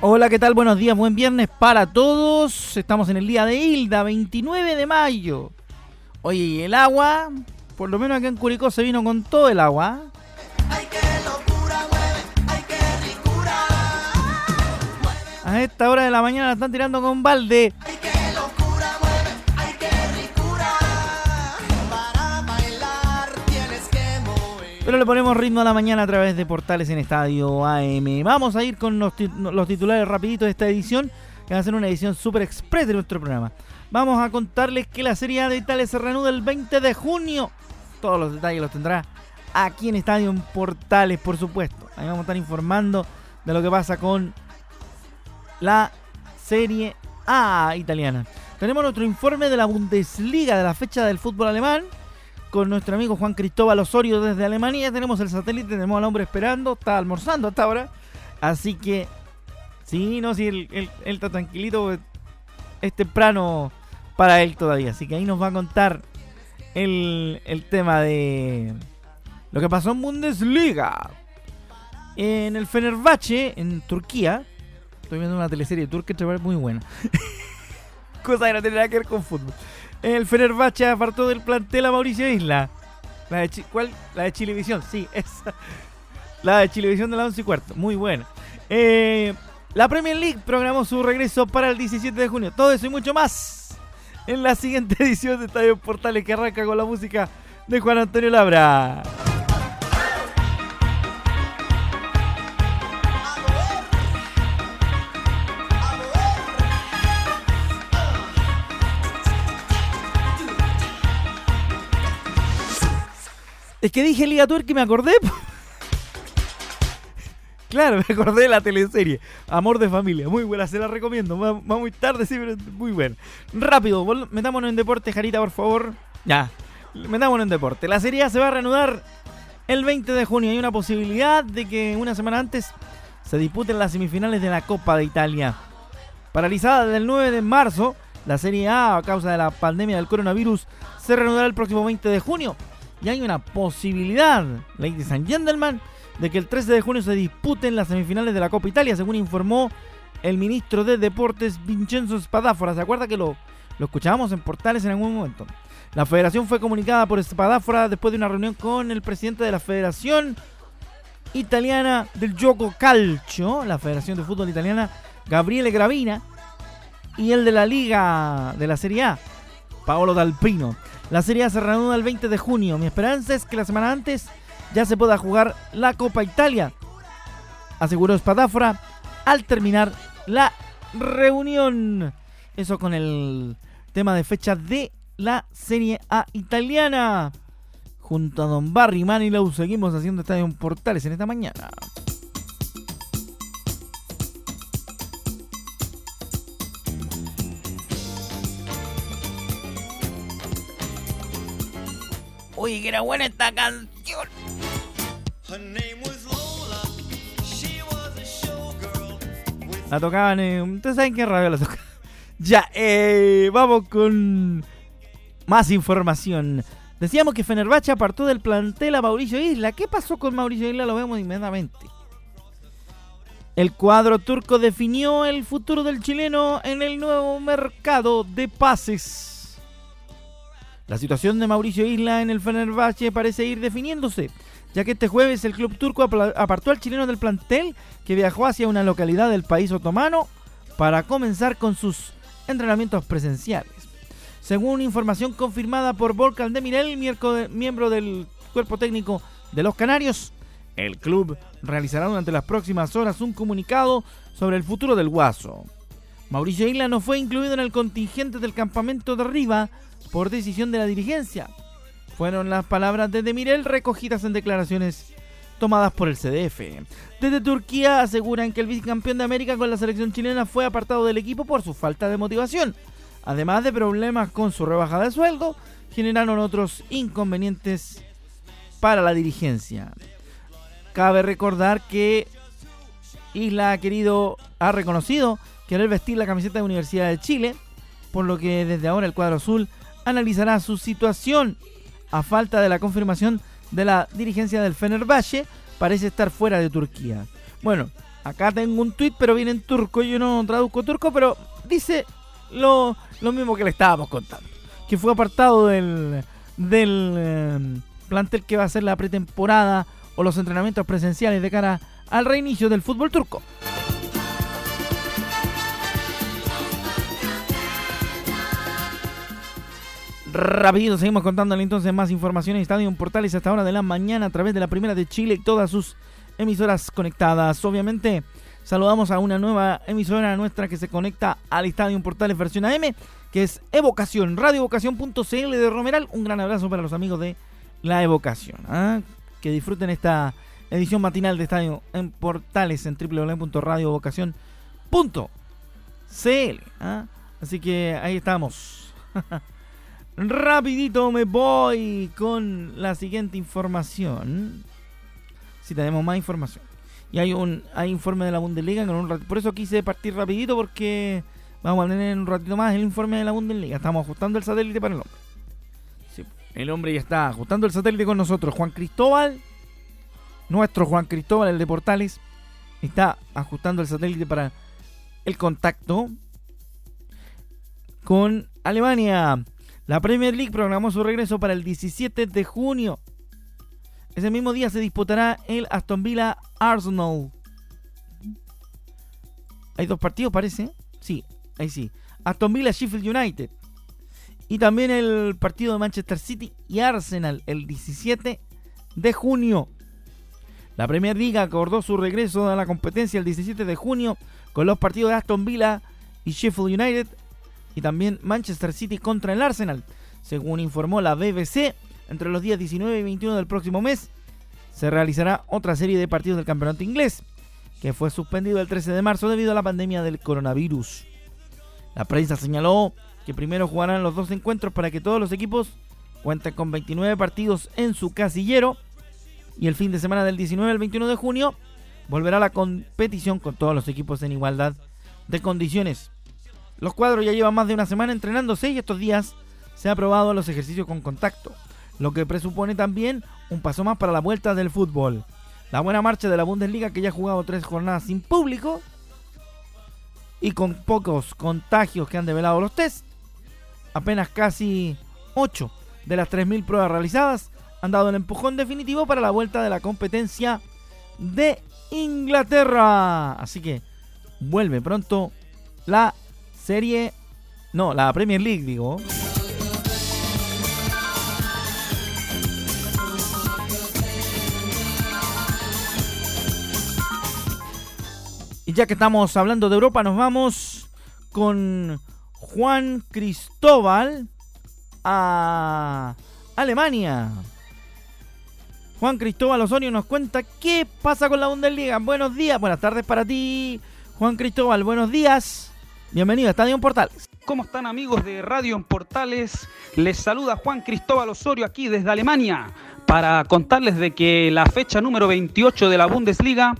Hola, ¿qué tal? Buenos días, buen viernes para todos. Estamos en el día de Hilda, 29 de mayo. Oye, ¿y el agua? Por lo menos acá en Curicó se vino con todo el agua. A esta hora de la mañana la están tirando con balde. Pero le ponemos ritmo a la mañana a través de portales en Estadio AM. Vamos a ir con los, titulares rapiditos de esta edición, que va a ser una edición super express de nuestro programa. Vamos a contarles que la Serie A de Italia se reanuda el 20 de junio. Todos los detalles los tendrá aquí en Estadio en Portales, por supuesto. Ahí vamos a estar informando de lo que pasa con la Serie A italiana. Tenemos nuestro informe de la Bundesliga de la fecha del fútbol alemán con nuestro amigo Juan Cristóbal Osorio desde Alemania. Tenemos el satélite, tenemos al hombre esperando, está almorzando hasta ahora. Así que, sí, no, sí, él, está tranquilito, es temprano para él todavía. Así que ahí nos va a contar el, tema de lo que pasó en Bundesliga. En el Fenerbahce, en Turquía, estoy viendo una teleserie turca muy buena. Cosa que no tiene que ver con fútbol. El Fenerbahce apartó del plantel a Mauricio Isla. La ¿Cuál? La de Chilevisión, sí, esa. La de Chilevisión de la 11 y cuarto. Muy buena. Eh, la Premier League programó su regreso para el 17 de junio. Todo eso y mucho más en la siguiente edición de Estadio Portales que arranca con la música de Juan Antonio Labra. Es que dije Liga Tour que me acordé. claro, me acordé de la teleserie. Amor de familia. Muy buena, se la recomiendo. Va, muy tarde, sí, pero muy buena. Rápido, metámonos en deporte, Jarita, por favor. Ya, metámonos en deporte. La serie se va a reanudar el 20 de junio. Hay una posibilidad de que una semana antes se disputen las semifinales de la Copa de Italia. Paralizada desde el 9 de marzo, la Serie A, a causa de la pandemia del coronavirus, se reanudará el próximo 20 de junio y hay una posibilidad, ladies and gentlemen, de que el 13 de junio se disputen las semifinales de la Copa Italia, según informó el ministro de Deportes Vincenzo Spadafora. ¿Se acuerda que lo, escuchábamos en portales en algún momento? La federación fue comunicada por Spadafora después de una reunión con el presidente de la Federación Italiana del Gioco Calcio, la Federación de Fútbol Italiana, Gabriele Gravina, y el de la Liga de la Serie A, Paolo Dalpino. La serie se reanuda el 20 de junio. Mi esperanza es que la semana antes ya se pueda jugar la Copa Italia, aseguró Spadafora al terminar la reunión. Eso con el tema de fecha de la Serie A italiana. Junto a Don Barry Manilow seguimos haciendo estadio Portales en esta mañana. Oye, que era buena esta canción. La tocaban en... ¿Ustedes saben qué radio la tocaban? Ya, eh, vamos con más información. Decíamos que Fenerbahce apartó del plantel a Mauricio Isla. ¿Qué pasó con Mauricio Isla? Lo vemos inmediatamente. El cuadro turco definió el futuro del chileno en el nuevo mercado de pases. La situación de Mauricio Isla en el Fenerbahce parece ir definiéndose, ya que este jueves el club turco apartó al chileno del plantel que viajó hacia una localidad del país otomano para comenzar con sus entrenamientos presenciales. Según información confirmada por Volcan de Mirel, miembro del cuerpo técnico de los Canarios, el club realizará durante las próximas horas un comunicado sobre el futuro del Guaso. Mauricio Isla no fue incluido en el contingente del campamento de arriba por decisión de la dirigencia. Fueron las palabras de Demirel recogidas en declaraciones tomadas por el CDF. Desde Turquía aseguran que el vicecampeón de América con la selección chilena fue apartado del equipo por su falta de motivación. Además de problemas con su rebaja de sueldo, generaron otros inconvenientes para la dirigencia. Cabe recordar que Isla ha querido, ha reconocido querer vestir la camiseta de Universidad de Chile, por lo que desde ahora el cuadro azul analizará su situación a falta de la confirmación de la dirigencia del Fenerbahce, parece estar fuera de Turquía. Bueno, acá tengo un tweet, pero viene en turco, yo no traduzco turco, pero dice lo, lo mismo que le estábamos contando. Que fue apartado del, del eh, plantel que va a ser la pretemporada o los entrenamientos presenciales de cara al reinicio del fútbol turco. Rapidito, seguimos contándole entonces más información en Estadio Portales hasta hora de la mañana a través de la Primera de Chile y todas sus emisoras conectadas. Obviamente, saludamos a una nueva emisora nuestra que se conecta al Estadio Portales versión AM, que es Evocación, radioevocación.cl de Romeral. Un gran abrazo para los amigos de la Evocación. ¿ah? Que disfruten esta edición matinal de Estadio en Portales en www.radioevocación.cl. ¿ah? Así que ahí estamos. Rapidito me voy con la siguiente información. Si tenemos más información. Y hay un hay informe de la Bundesliga. un por eso quise partir rapidito porque vamos a tener un ratito más el informe de la Bundesliga. Estamos ajustando el satélite para el hombre. el hombre ya está ajustando el satélite con nosotros. Juan Cristóbal, nuestro Juan Cristóbal, el de Portales, está ajustando el satélite para el contacto con Alemania. La Premier League programó su regreso para el 17 de junio. Ese mismo día se disputará el Aston Villa Arsenal. Hay dos partidos, parece. Sí, ahí sí. Aston Villa Sheffield United. Y también el partido de Manchester City y Arsenal el 17 de junio. La Premier League acordó su regreso a la competencia el 17 de junio con los partidos de Aston Villa y Sheffield United y también Manchester City contra el Arsenal. Según informó la BBC, entre los días 19 y 21 del próximo mes se realizará otra serie de partidos del campeonato inglés, que fue suspendido el 13 de marzo debido a la pandemia del coronavirus. La prensa señaló que primero jugarán los dos encuentros para que todos los equipos cuenten con 29 partidos en su casillero y el fin de semana del 19 al 21 de junio volverá la competición con todos los equipos en igualdad de condiciones. Los cuadros ya llevan más de una semana entrenándose y estos días se ha probado los ejercicios con contacto, lo que presupone también un paso más para la vuelta del fútbol. La buena marcha de la Bundesliga que ya ha jugado tres jornadas sin público y con pocos contagios que han develado los test, apenas casi 8 de las 3.000 pruebas realizadas han dado el empujón definitivo para la vuelta de la competencia de Inglaterra. Así que vuelve pronto la serie. No, la Premier League, digo. Y ya que estamos hablando de Europa, nos vamos con Juan Cristóbal a Alemania. Juan Cristóbal Osorio nos cuenta qué pasa con la Bundesliga. Buenos días, buenas tardes para ti, Juan Cristóbal, buenos días. Bienvenido a Estadio en Portales. ¿Cómo están amigos de Radio en Portales? Les saluda Juan Cristóbal Osorio aquí desde Alemania para contarles de que la fecha número 28 de la Bundesliga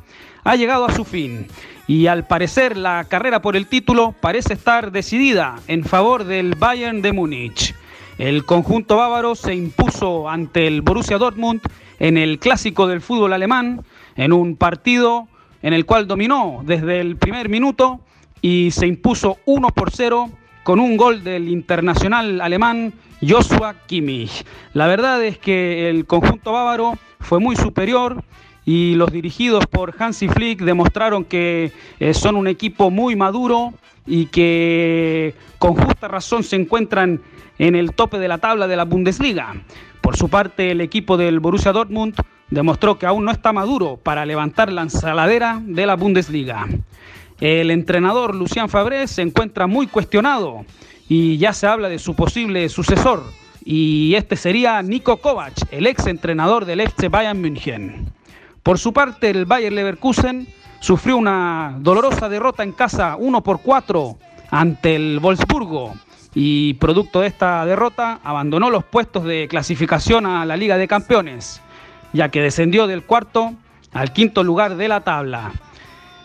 ha llegado a su fin y al parecer la carrera por el título parece estar decidida en favor del Bayern de Múnich. El conjunto bávaro se impuso ante el Borussia Dortmund en el clásico del fútbol alemán en un partido en el cual dominó desde el primer minuto y se impuso 1 por 0 con un gol del internacional alemán Joshua Kimmich. La verdad es que el conjunto bávaro fue muy superior y los dirigidos por Hansi Flick demostraron que eh, son un equipo muy maduro y que con justa razón se encuentran en el tope de la tabla de la Bundesliga. Por su parte, el equipo del Borussia Dortmund demostró que aún no está maduro para levantar la ensaladera de la Bundesliga. El entrenador Lucian Fabré se encuentra muy cuestionado y ya se habla de su posible sucesor. Y este sería Nico Kovac, el ex entrenador del FC Bayern München. Por su parte, el Bayer Leverkusen sufrió una dolorosa derrota en casa 1 por 4 ante el Wolfsburgo y producto de esta derrota abandonó los puestos de clasificación a la Liga de Campeones, ya que descendió del cuarto al quinto lugar de la tabla.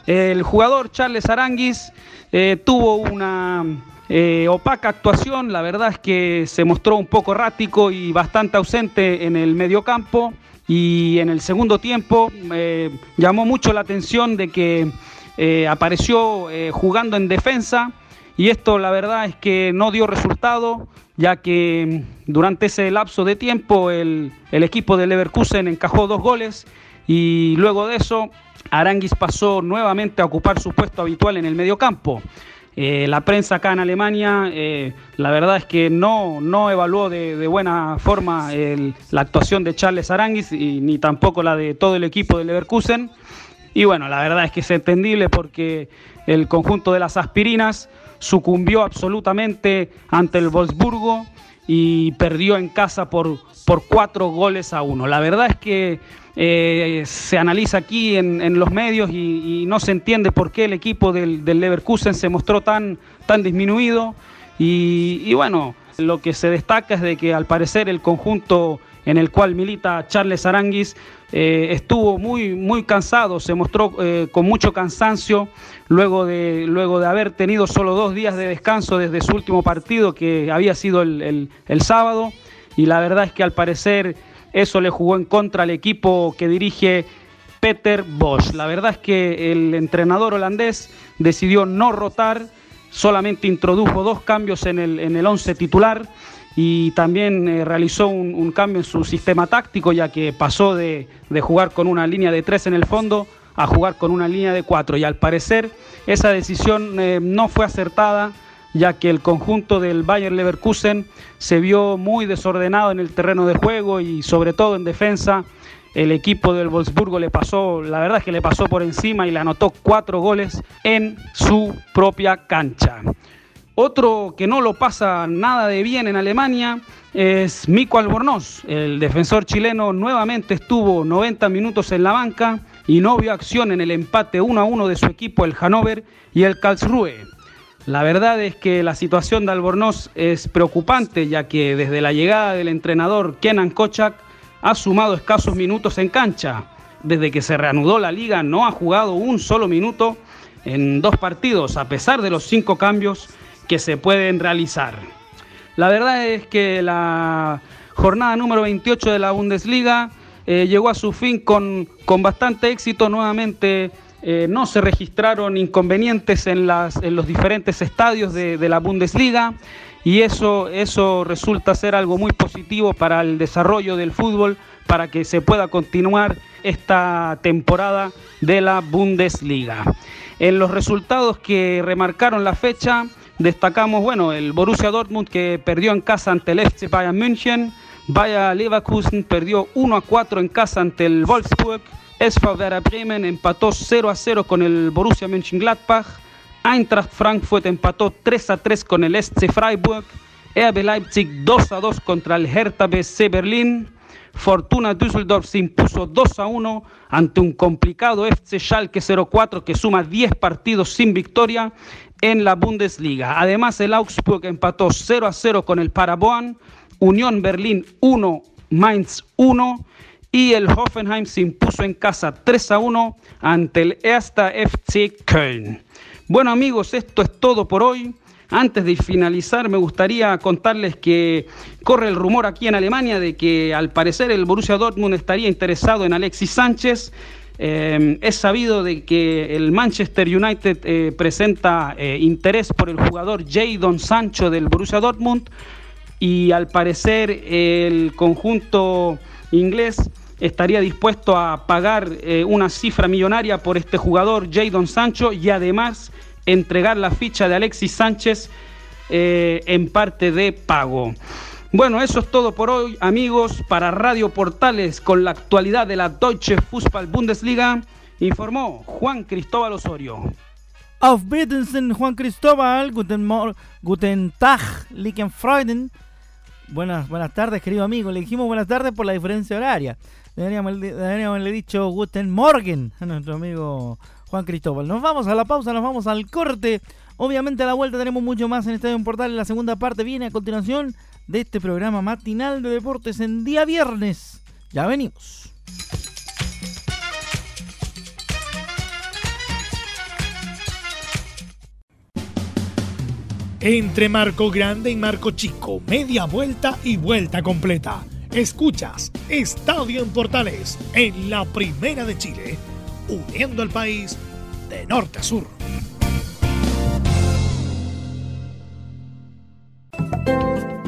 El jugador Charles Aranguis eh, tuvo una eh, opaca actuación, la verdad es que se mostró un poco errático y bastante ausente en el mediocampo. Y en el segundo tiempo eh, llamó mucho la atención de que apareció jugando en defensa. Y esto la verdad es que no dio resultado ya que mm, durante ese lapso de tiempo el, el equipo de Leverkusen encajó dos goles y luego de eso Aranguis pasó nuevamente a ocupar su puesto habitual en el mediocampo. Eh, la prensa acá en Alemania, eh, la verdad es que no, no evaluó de, buena forma la actuación de Charles Aranguis y ni tampoco la de todo el equipo de Leverkusen. Y bueno, la verdad es que es entendible porque el conjunto de las aspirinas sucumbió absolutamente ante el Wolfsburgo y perdió en casa por, por cuatro goles a uno. La verdad es que eh, se analiza aquí en, los medios y, no se entiende por qué el equipo del, Leverkusen se mostró tan, tan disminuido. Y, bueno, lo que se destaca es de que al parecer el conjunto en el cual milita Charles Aranguis eh, estuvo muy, muy cansado, se mostró eh, con mucho cansancio luego de, luego de haber tenido solo dos días de descanso desde su último partido que había sido el, el sábado. Y la verdad es que al parecer eso le jugó en contra al equipo que dirige Peter Bosch. La verdad es que el entrenador holandés decidió no rotar, solamente introdujo dos cambios en el, en el once titular y también eh, realizó un, cambio en su sistema táctico, ya que pasó de, jugar con una línea de tres en el fondo a jugar con una línea de cuatro. Y al parecer esa decisión eh, no fue acertada ya que el conjunto del Bayern Leverkusen se vio muy desordenado en el terreno de juego y sobre todo en defensa. El equipo del Wolfsburgo le pasó, la verdad es que le pasó por encima y le anotó cuatro goles en su propia cancha. Otro que no lo pasa nada de bien en Alemania es Mico Albornoz. El defensor chileno nuevamente estuvo 90 minutos en la banca y no vio acción en el empate 1 a 1 de su equipo, el Hannover y el Karlsruhe. La verdad es que la situación de Albornoz es preocupante, ya que desde la llegada del entrenador Kenan Kochak ha sumado escasos minutos en cancha. Desde que se reanudó la liga no ha jugado un solo minuto en dos partidos, a pesar de los cinco cambios que se pueden realizar. La verdad es que la jornada número 28 de la Bundesliga eh, llegó a su fin con, con bastante éxito nuevamente eh, no se registraron inconvenientes en, los diferentes estadios de, la Bundesliga y eso, eso resulta ser algo muy positivo para el desarrollo del fútbol, para que se pueda continuar esta temporada de la Bundesliga. En los resultados que remarcaron la fecha, destacamos bueno, el Borussia Dortmund que perdió en casa ante el FC Bayern München, Bayer Leverkusen perdió 1 a 4 en casa ante el Wolfsburg, SV Werder Bremen empató 0 a 0 con el Borussia Mönchengladbach. Eintracht Frankfurt empató 3 a 3 con el SC Freiburg. RB Leipzig 2 a 2 contra el Hertha BC Berlín. Fortuna Düsseldorf se impuso 2 a 1 ante un complicado FC Schalke 04 que suma 10 partidos sin victoria en la Bundesliga. Además, el Augsburg empató 0 a 0 con el Paraboan. Unión Berlín 1, Mainz 1 y el Hoffenheim se impuso en casa 3 a 1 ante el Ersta FC Köln. Bueno amigos, esto es todo por hoy. Antes de finalizar, me gustaría contarles que corre el rumor aquí en Alemania de que al parecer el Borussia Dortmund estaría interesado en Alexis Sánchez. Eh, es sabido de que el Manchester United eh, presenta eh, interés por el jugador Jadon Sancho del Borussia Dortmund y al parecer el conjunto inglés estaría dispuesto a pagar eh, una cifra millonaria por este jugador, Jadon Sancho, y además entregar la ficha de Alexis Sánchez en parte de pago. Bueno, eso es todo por hoy, amigos, para Radio Portales con la actualidad de la Deutsche Fußball Bundesliga, informó Juan Cristóbal Osorio. Auf Juan Cristóbal, guten, guten Tag, lieben Freuden. Buenas, buenas tardes, querido amigo. Le dijimos buenas tardes por la diferencia horaria. Deberíamos, deberíamos haberle dicho Guten Morgen a nuestro amigo Juan Cristóbal. Nos vamos a la pausa, nos vamos al corte. Obviamente a la vuelta tenemos mucho más en Estadio Portal. La segunda parte viene a continuación de este programa matinal de deportes en día viernes. Ya venimos. Entre Marco Grande y Marco Chico, media vuelta y vuelta completa. Escuchas Estadio en Portales en la Primera de Chile, uniendo al país de norte a sur.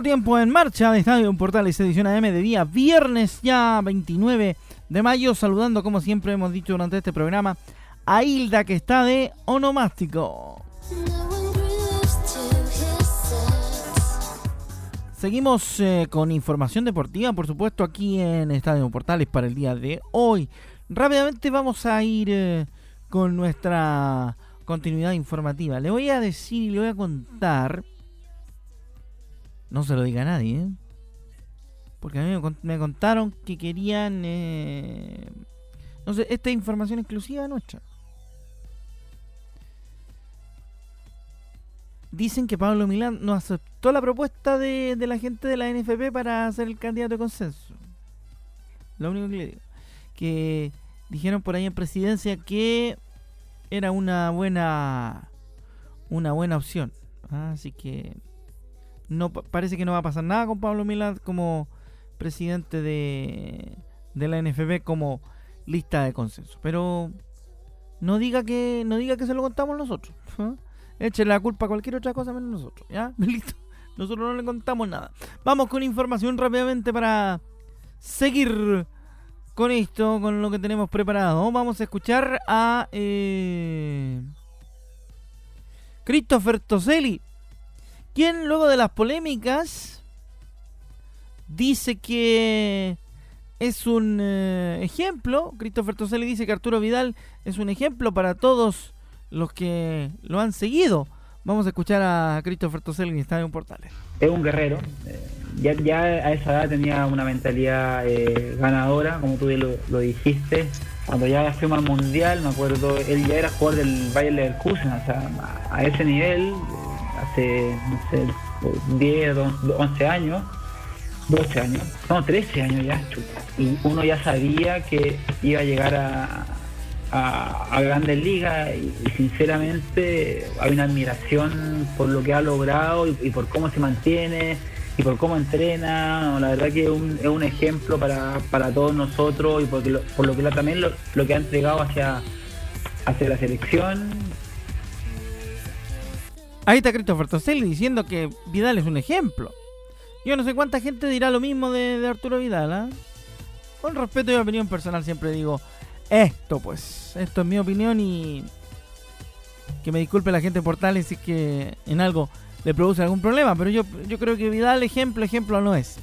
Tiempo en marcha de Estadio Portales edición AM de día viernes ya 29 de mayo. Saludando como siempre hemos dicho durante este programa a Hilda que está de onomástico. Seguimos eh, con información deportiva, por supuesto, aquí en Estadio Portales para el día de hoy. rápidamente vamos a ir eh, con nuestra continuidad informativa. Le voy a decir y le voy a contar. No se lo diga a nadie, ¿eh? Porque a mí me, contaron que querían. Eh, no sé, esta información exclusiva nuestra. Dicen que Pablo Milán no aceptó la propuesta de, de la gente de la NFP para ser el candidato de consenso. Lo único que le digo. Que dijeron por ahí en presidencia que era una buena una buena opción. Así que no parece que no va a pasar nada con Pablo Milán como presidente de, de la NFB como lista de consenso. Pero no diga que no diga que se lo contamos nosotros. ¿eh? Eche la culpa a cualquier otra cosa menos nosotros. ¿Ya? Listo. Nosotros no le contamos nada. Vamos con información rápidamente para seguir con esto, con lo que tenemos preparado. Vamos a escuchar a eh, Christopher Toselli, quien luego de las polémicas dice que es un eh, ejemplo. Christopher Toselli dice que Arturo Vidal es un ejemplo para todos los que lo han seguido. Vamos a escuchar a Christopher Toselli en Estadio Portales. Es un guerrero. Eh, ya, a esa edad tenía una mentalidad eh, ganadora, como tú lo, lo, dijiste. Cuando ya fuimos al Mundial, me acuerdo, él ya era jugador del Bayern Leverkusen, o sea, a ese nivel, hace, no sé, 10, 11 años 12 años, no, 13 años ya, y uno ya sabía que iba a llegar a, a, grandes ligas y, sinceramente hay una admiración por lo que ha logrado y, por cómo se mantiene y por cómo entrena, la verdad que es un, es un ejemplo para, todos nosotros y por lo, por lo que también lo, que ha entregado hacia, hacia la selección. Ahí está Christopher Toselli diciendo que Vidal es un ejemplo. Yo no sé cuánta gente dirá lo mismo de, Arturo Vidal. ¿ah? Con respeto y opinión personal siempre digo esto, pues. Esto es mi opinión y que me disculpe la gente por tal si es que en algo le produce algún problema. Pero yo, yo creo que Vidal, ejemplo, ejemplo no es.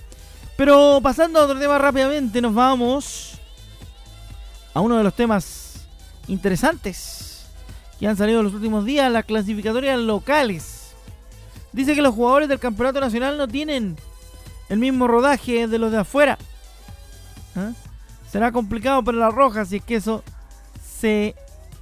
Pero pasando a otro tema rápidamente, nos vamos a uno de los temas interesantes que han salido los últimos días, las clasificatorias locales. Dice que los jugadores del campeonato nacional no tienen el mismo rodaje de los de afuera. ¿Ah? Será complicado para la Roja si es que eso se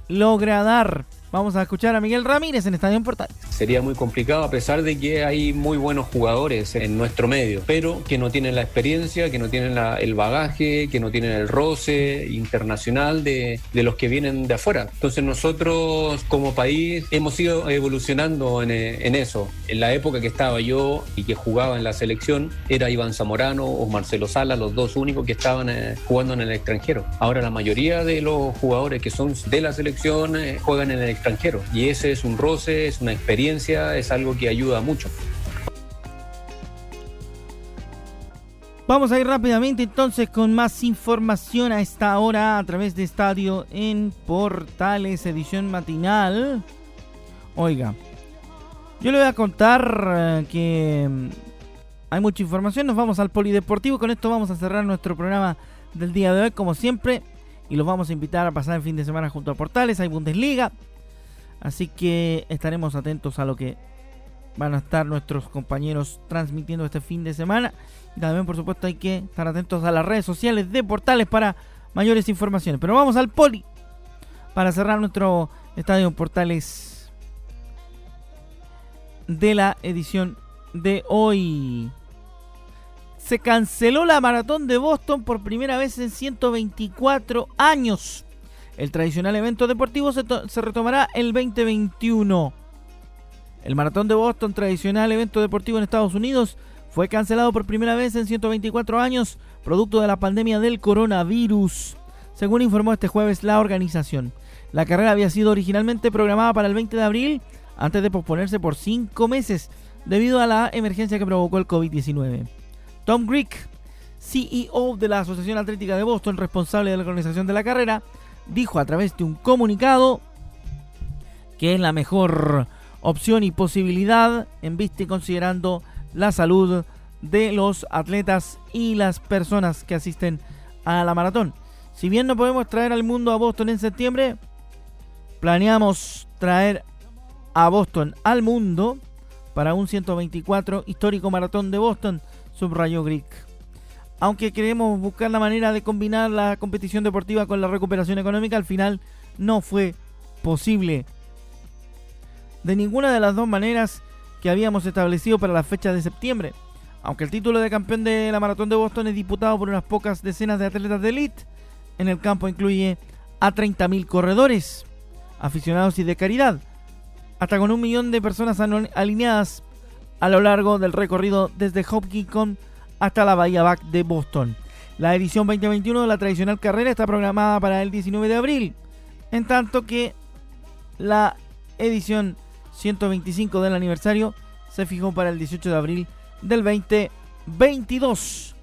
logra dar. Vamos a escuchar a Miguel Ramírez en Estadio Portal. Sería muy complicado a pesar de que hay muy buenos jugadores en nuestro medio, pero que no tienen la experiencia, que no tienen el bagaje, que no tienen el roce internacional de, los que vienen de afuera. Entonces nosotros como país hemos ido evolucionando en, en, eso. En la época que estaba yo y que jugaba en la selección era Iván Zamorano o Marcelo Sala, los dos únicos que estaban eh, jugando en el extranjero. Ahora la mayoría de los jugadores que son de la selección eh, juegan en el extranjero. Y ese es un roce, es una experiencia, es algo que ayuda mucho. Vamos a ir rápidamente entonces con más información a esta hora a través de Estadio en Portales, edición matinal. Oiga, yo le voy a contar eh, que mm, hay mucha información, nos vamos al polideportivo, con esto vamos a cerrar nuestro programa del día de hoy como siempre. Y los vamos a invitar a pasar el fin de semana junto a Portales, hay Bundesliga, Así que estaremos atentos a lo que van a estar nuestros compañeros transmitiendo este fin de semana. Y también, por supuesto, hay que estar atentos a las redes sociales de Portales para mayores informaciones. Pero vamos al poli para cerrar nuestro estadio Portales de la edición de hoy. Se canceló la maratón de Boston por primera vez en 124 años. El tradicional evento deportivo se, retomará el 2021. El Maratón de Boston, tradicional evento deportivo en Estados Unidos, fue cancelado por primera vez en 124 años, producto de la pandemia del coronavirus, según informó este jueves la organización. La carrera había sido originalmente programada para el 20 de abril, antes de posponerse por cinco meses, debido a la emergencia que provocó el COVID-19. Tom Greek, CEO de la Asociación Atlética de Boston, responsable de la organización de la carrera, dijo a través de un comunicado que es la mejor opción y posibilidad en vista y considerando la salud de los atletas y las personas que asisten a la maratón. Si bien no podemos traer al mundo a Boston en septiembre, planeamos traer a Boston al mundo para un 124 histórico maratón de Boston, subrayó Greek. Aunque queremos buscar la manera de combinar la competición deportiva con la recuperación económica, al final no fue posible. De ninguna de las dos maneras que habíamos establecido para la fecha de septiembre. Aunque el título de campeón de la maratón de Boston es disputado por unas pocas decenas de atletas de elite, en el campo incluye a 30.000 corredores, aficionados y de caridad, hasta con un millón de personas alineadas a lo largo del recorrido desde Hopkins hasta la Bahía Back de Boston. La edición 2021 de la tradicional carrera está programada para el 19 de abril, en tanto que la edición 125 del aniversario se fijó para el 18 de abril del 2022.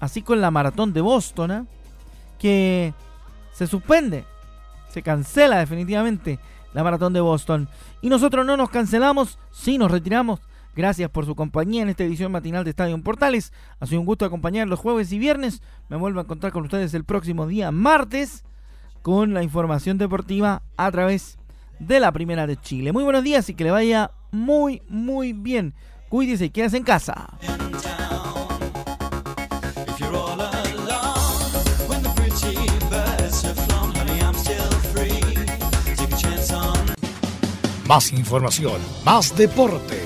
Así con la maratón de Boston, ¿eh? que se suspende, se cancela definitivamente la maratón de Boston. Y nosotros no nos cancelamos, sí nos retiramos. Gracias por su compañía en esta edición matinal de Estadio Portales. Ha sido un gusto acompañar los jueves y viernes. Me vuelvo a encontrar con ustedes el próximo día martes con la información deportiva a través de la Primera de Chile. Muy buenos días y que le vaya muy, muy bien. Cuídese y quédese en casa. Más información, más deporte.